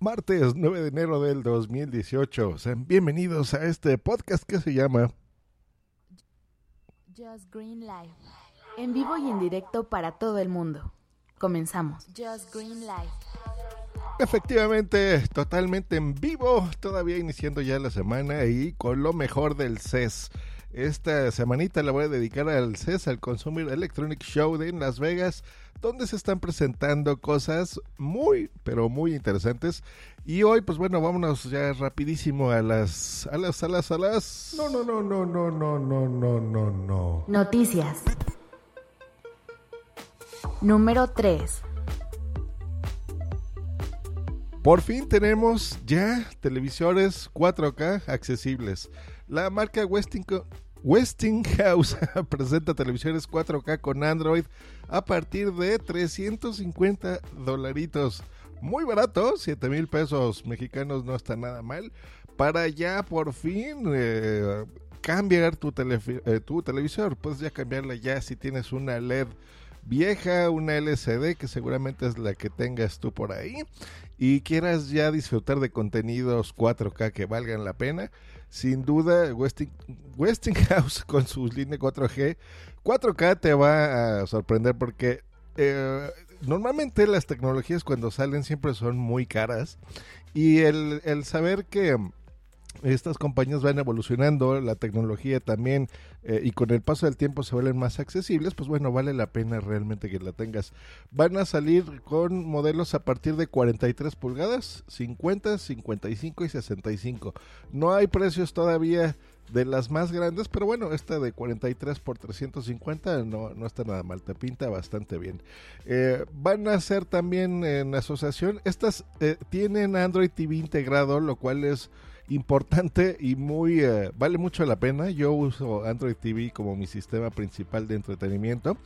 Martes 9 de enero del 2018. Sean bienvenidos a este podcast que se llama Just Green Life. En vivo y en directo para todo el mundo. Comenzamos. Just Green Life. Efectivamente, totalmente en vivo, todavía iniciando ya la semana y con lo mejor del CES. Esta semanita la voy a dedicar al CES, al Consumer Electronic Show de Las Vegas, donde se están presentando cosas muy, pero muy interesantes. Y hoy, pues bueno, vámonos ya rapidísimo a las, a las, a las, a las... No, no, no, no, no, no, no, no, no, no. Noticias. Número 3. Por fin tenemos ya televisores 4K accesibles. La marca Westinghouse presenta televisores 4K con Android a partir de 350 dolaritos. Muy barato, 7 mil pesos mexicanos no está nada mal. Para ya por fin eh, cambiar tu, eh, tu televisor. Puedes ya cambiarla ya si tienes una LED vieja, una LCD que seguramente es la que tengas tú por ahí y quieras ya disfrutar de contenidos 4K que valgan la pena, sin duda Westinghouse con su línea 4G, 4K te va a sorprender porque eh, normalmente las tecnologías cuando salen siempre son muy caras y el saber que estas compañías van evolucionando, la tecnología también, eh, y con el paso del tiempo se vuelven más accesibles, pues bueno, vale la pena realmente que la tengas. Van a salir con modelos a partir de 43 pulgadas, 50, 55 y 65. No hay precios todavía de las más grandes, pero bueno, esta de 43 por 350 no, no está nada mal, te pinta bastante bien. Eh, van a ser también en asociación, estas eh, tienen Android TV integrado, lo cual es importante y muy eh, vale mucho la pena. Yo uso Android TV como mi sistema principal de entretenimiento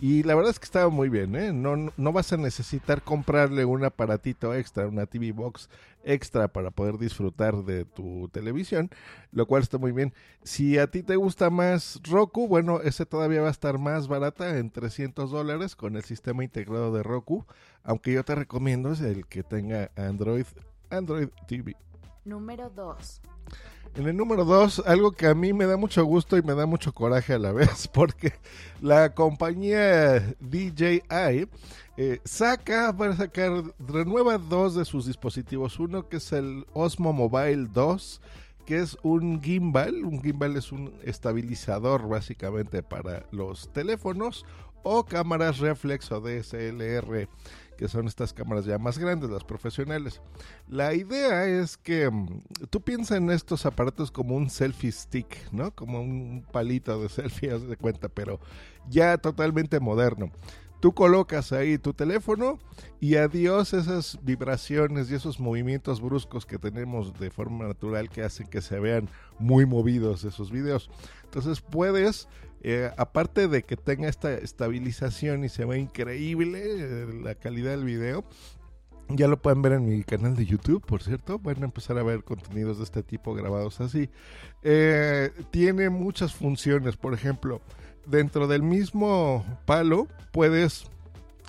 y la verdad es que estaba muy bien. ¿eh? No, no vas a necesitar comprarle un aparatito extra, una TV Box extra para poder disfrutar de tu televisión, lo cual está muy bien. Si a ti te gusta más Roku, bueno, ese todavía va a estar más barata en 300 dólares con el sistema integrado de Roku, aunque yo te recomiendo es el que tenga Android Android TV. Número 2. En el número 2, algo que a mí me da mucho gusto y me da mucho coraje a la vez, porque la compañía DJI eh, saca, va a sacar, renueva dos de sus dispositivos. Uno que es el Osmo Mobile 2, que es un gimbal. Un gimbal es un estabilizador básicamente para los teléfonos o cámaras reflex o DSLR que son estas cámaras ya más grandes, las profesionales. La idea es que mm, tú piensas en estos aparatos como un selfie stick, ¿no? Como un palito de selfie, haz de cuenta, pero ya totalmente moderno. Tú colocas ahí tu teléfono y adiós esas vibraciones y esos movimientos bruscos que tenemos de forma natural que hacen que se vean muy movidos esos videos. Entonces puedes eh, aparte de que tenga esta estabilización y se ve increíble eh, la calidad del video, ya lo pueden ver en mi canal de YouTube, por cierto. Van a empezar a ver contenidos de este tipo grabados así. Eh, tiene muchas funciones. Por ejemplo, dentro del mismo palo puedes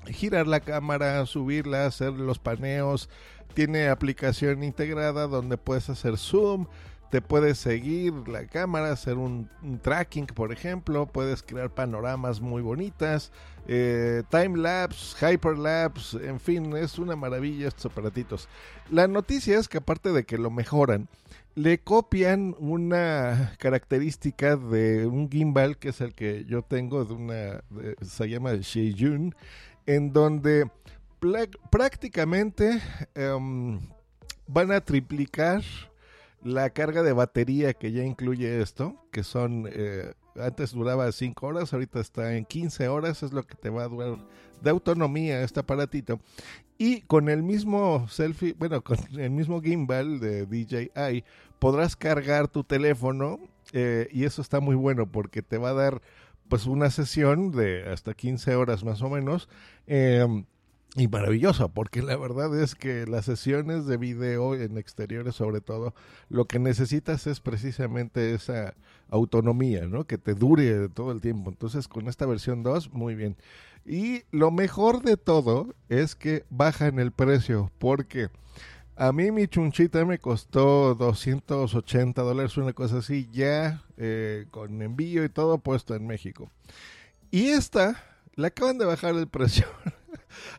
girar la cámara, subirla, hacer los paneos. Tiene aplicación integrada donde puedes hacer zoom, te puedes seguir la cámara, hacer un, tracking, por ejemplo, puedes crear panoramas muy bonitas, eh, time lapse, hyperlapse, en fin, es una maravilla estos aparatitos. La noticia es que aparte de que lo mejoran, le copian una característica de un gimbal que es el que yo tengo, de una, se llama Sheijun, en donde prácticamente em, van a triplicar la carga de batería que ya incluye esto, que son, eh, antes duraba 5 horas, ahorita está en 15 horas, es lo que te va a durar de autonomía este aparatito. Y con el mismo selfie, bueno, con el mismo gimbal de DJI, podrás cargar tu teléfono eh, y eso está muy bueno porque te va a dar pues una sesión de hasta 15 horas más o menos. Eh, y maravilloso, porque la verdad es que las sesiones de video en exteriores sobre todo, lo que necesitas es precisamente esa autonomía, ¿no? Que te dure todo el tiempo. Entonces con esta versión 2, muy bien. Y lo mejor de todo es que baja en el precio, porque A mí mi chunchita me costó 280 dólares, una cosa así, ya eh, con envío y todo puesto en México. Y esta, le acaban de bajar el precio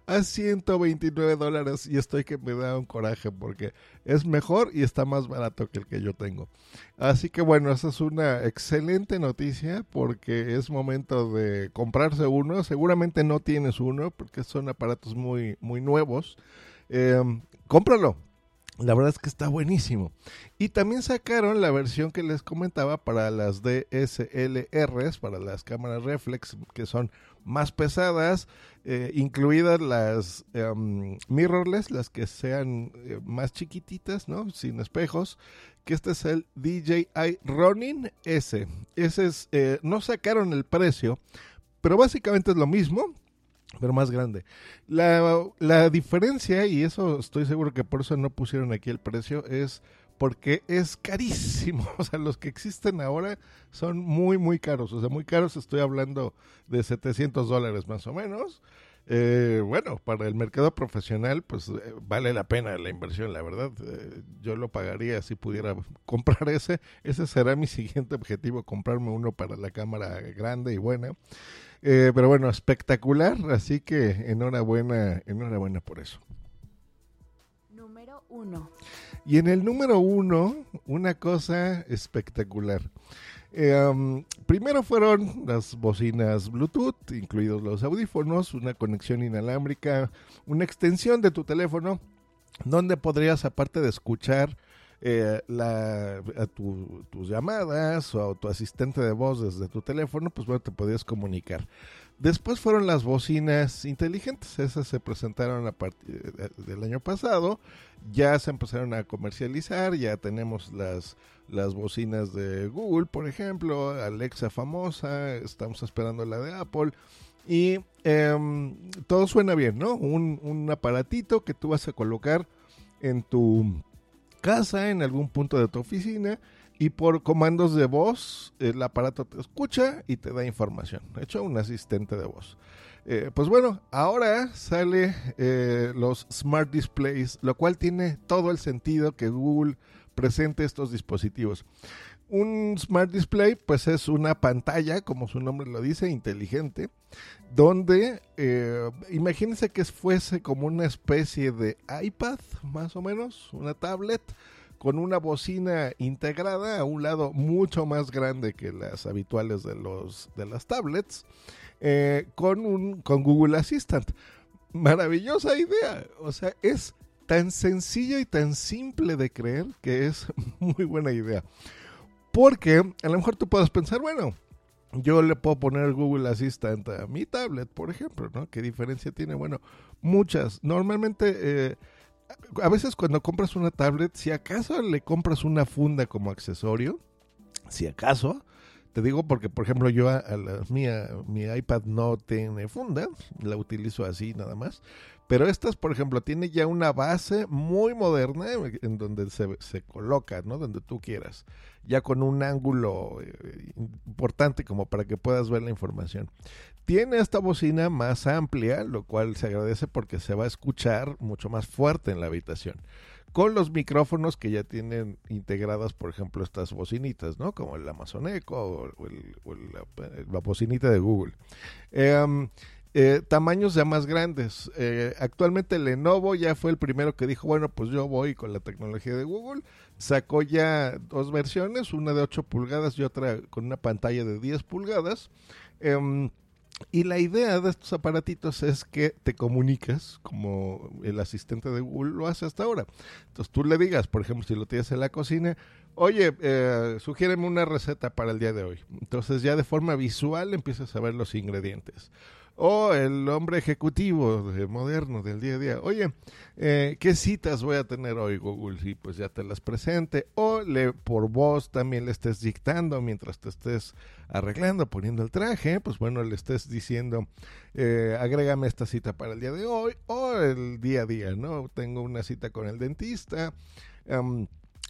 a 129 dólares y estoy que me da un coraje porque es mejor y está más barato que el que yo tengo. Así que bueno, esa es una excelente noticia porque es momento de comprarse uno. Seguramente no tienes uno porque son aparatos muy, muy nuevos. Em, cómpralo. La verdad es que está buenísimo. Y también sacaron la versión que les comentaba para las DSLRs, para las cámaras reflex, que son más pesadas, eh, incluidas las em, mirrorless, las que sean eh, más chiquititas, ¿no? Sin espejos. Que este es el DJI Ronin S. Ese es, eh, no sacaron el precio, pero básicamente es lo mismo pero más grande. La, la diferencia, y eso estoy seguro que por eso no pusieron aquí el precio, es porque es carísimo. O sea, los que existen ahora son muy, muy caros. O sea, muy caros, estoy hablando de 700 dólares más o menos. Eh, bueno, para el mercado profesional, pues eh, vale la pena la inversión, la verdad. Eh, yo lo pagaría si pudiera comprar ese. Ese será mi siguiente objetivo, comprarme uno para la cámara grande y buena. Eh, pero bueno, espectacular, así que enhorabuena, enhorabuena por eso. Número uno. Y en el número uno, una cosa espectacular. Eh, primero fueron las bocinas Bluetooth, incluidos los audífonos, una conexión inalámbrica, una extensión de tu teléfono, donde podrías, aparte de escuchar eh, la, a tus llamadas o a tu asistente de voz desde tu teléfono, pues bueno, te podías comunicar. Después fueron las bocinas inteligentes, esas se presentaron a partir del año pasado, ya se empezaron a comercializar, ya tenemos las, las bocinas de Google, por ejemplo, Alexa famosa, estamos esperando la de Apple. Y em, todo suena bien, ¿no? Un, un aparatito que tú vas a colocar en tu casa, en algún punto de tu oficina, y por comandos de voz el aparato te escucha y te da información. Hecho, un asistente de voz. Eh, pues bueno, ahora sale eh, los Smart Displays, lo cual tiene todo el sentido que Google presente estos dispositivos. Un Smart Display, pues es una pantalla, como su nombre lo dice, inteligente, donde eh, imagínense que fuese como una especie de iPad, más o menos, una tablet, con una bocina integrada a un lado mucho más grande que las habituales de, los, de las tablets, eh, con, un, con Google Assistant. Maravillosa idea, o sea, es tan sencillo y tan simple de creer que es muy buena idea. Porque a lo mejor tú puedes pensar, bueno, yo le puedo poner Google Assistant a mi tablet, por ejemplo, ¿no? ¿Qué diferencia tiene? Bueno, muchas. Normalmente, eh, a veces cuando compras una tablet, si acaso le compras una funda como accesorio, si acaso, te digo porque, por ejemplo, yo a, la mía, mi iPad no tiene funda, la utilizo así nada más. Pero estas, por ejemplo, tiene ya una base muy moderna en donde se, se coloca, ¿no? Donde tú quieras. Ya con un ángulo eh, importante como para que puedas ver la información. Tiene esta bocina más amplia, lo cual se agradece porque se va a escuchar mucho más fuerte en la habitación. Con los micrófonos que ya tienen integradas, por ejemplo, estas bocinitas, ¿no? Como el Amazon Echo o, la, bocinita de Google. Eh, eh, tamaños ya más grandes. Eh, actualmente Lenovo ya fue el primero que dijo, bueno, pues yo voy con la tecnología de Google. Sacó ya dos versiones, una de 8 pulgadas y otra con una pantalla de 10 pulgadas. Em, y la idea de estos aparatitos es que te comunicas como el asistente de Google lo hace hasta ahora. Entonces tú le digas, por ejemplo, si lo tienes en la cocina, oye, eh, sugiéreme una receta para el día de hoy. Entonces ya de forma visual empiezas a ver los ingredientes o el hombre ejecutivo de moderno del día a día. Oye, eh, ¿qué citas voy a tener hoy, Google? Y pues ya te las presente. O le, por voz también le estés dictando mientras te estés arreglando, poniendo el traje. Pues bueno, le estés diciendo, eh, agrégame esta cita para el día de hoy. O el día a día, ¿no? Tengo una cita con el dentista.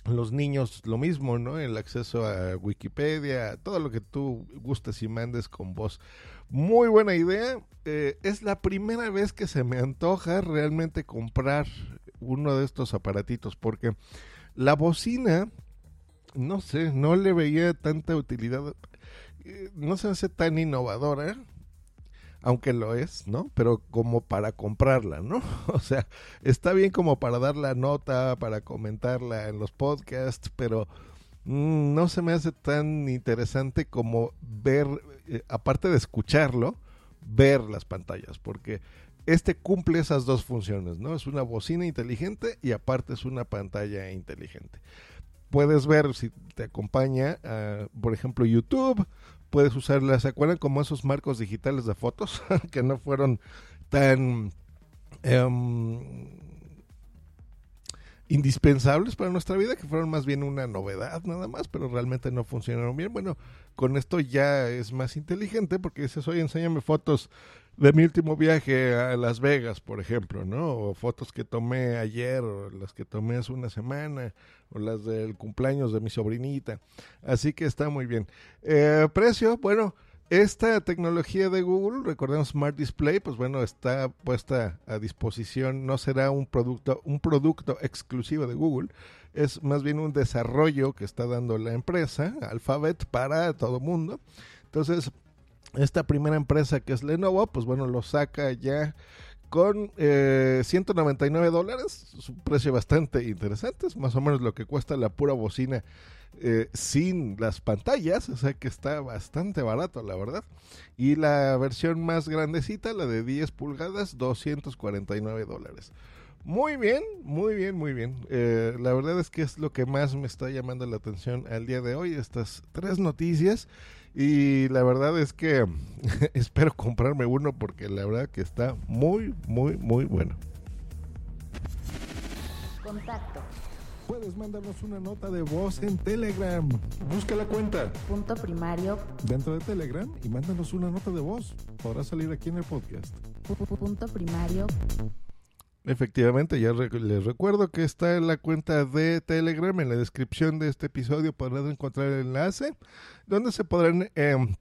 Los niños lo mismo, ¿no? El acceso a Wikipedia, todo lo que tú gustes y mandes con voz. Muy buena idea. Eh, es la primera vez que se me antoja realmente comprar uno de estos aparatitos porque la bocina, no sé, no le veía tanta utilidad, eh, no se hace tan innovadora, aunque lo es, ¿no? Pero como para comprarla, ¿no? O sea, está bien como para dar la nota, para comentarla en los podcasts, pero mm, no se me hace tan interesante como ver, eh, aparte de escucharlo, ver las pantallas, porque este cumple esas dos funciones, ¿no? Es una bocina inteligente y aparte es una pantalla inteligente. Puedes ver si te acompaña, ah, por ejemplo, YouTube, puedes usarla, ¿se acuerdan como esos marcos digitales de fotos que no fueron tan em, indispensables para nuestra vida, que fueron más bien una novedad nada más, pero realmente no funcionaron bien. Bueno, con esto ya es más inteligente porque dices, oye, enséñame fotos de mi último viaje a Las Vegas, por ejemplo, ¿no? O fotos que tomé ayer, o las que tomé hace una semana, o las del cumpleaños de mi sobrinita. Así que está muy bien. Eh, precio, bueno, esta tecnología de Google, recordemos Smart Display, pues bueno, está puesta a disposición, no será un producto, un producto exclusivo de Google, es más bien un desarrollo que está dando la empresa, Alphabet, para todo mundo. Entonces, esta primera empresa que es Lenovo, pues bueno, lo saca ya con eh, 199 dólares, es un precio bastante interesante, es más o menos lo que cuesta la pura bocina eh, sin las pantallas, o sea que está bastante barato, la verdad. Y la versión más grandecita, la de 10 pulgadas, 249 dólares. Muy bien, muy bien, muy bien. Eh, la verdad es que es lo que más me está llamando la atención al día de hoy, estas tres noticias. Y la verdad es que espero comprarme uno porque la verdad que está muy, muy, muy bueno. Contacto. Puedes mandarnos una nota de voz en Telegram. Busca la cuenta. Punto primario. Dentro de Telegram y mándanos una nota de voz. Podrá salir aquí en el podcast. Punto primario. Efectivamente, ya les recuerdo que está en la cuenta de Telegram, en la descripción de este episodio podrán encontrar el enlace donde se podrán em,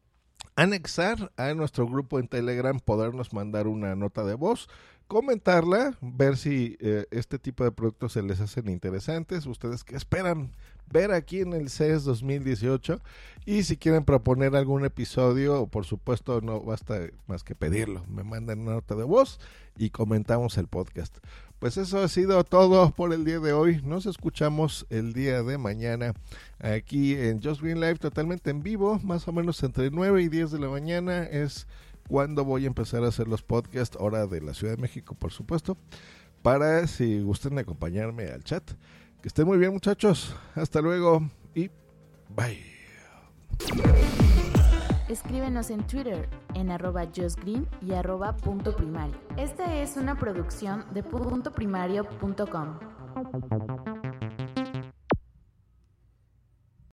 anexar a nuestro grupo en Telegram, podernos mandar una nota de voz, comentarla, ver si eh, este tipo de productos se les hacen interesantes, ustedes que esperan ver aquí en el CES 2018 y si quieren proponer algún episodio, por supuesto no basta más que pedirlo, me mandan una nota de voz y comentamos el podcast. Pues eso ha sido todo por el día de hoy. Nos escuchamos el día de mañana aquí en Just Green Live totalmente en vivo, más o menos entre 9 y 10 de la mañana es cuando voy a empezar a hacer los podcasts, hora de la Ciudad de México, por supuesto, para si gusten acompañarme al chat. Que estén muy bien muchachos. Hasta luego y bye. Escríbenos en Twitter en arroba y arroba punto primario. Esta es una producción de puntoprimario.com.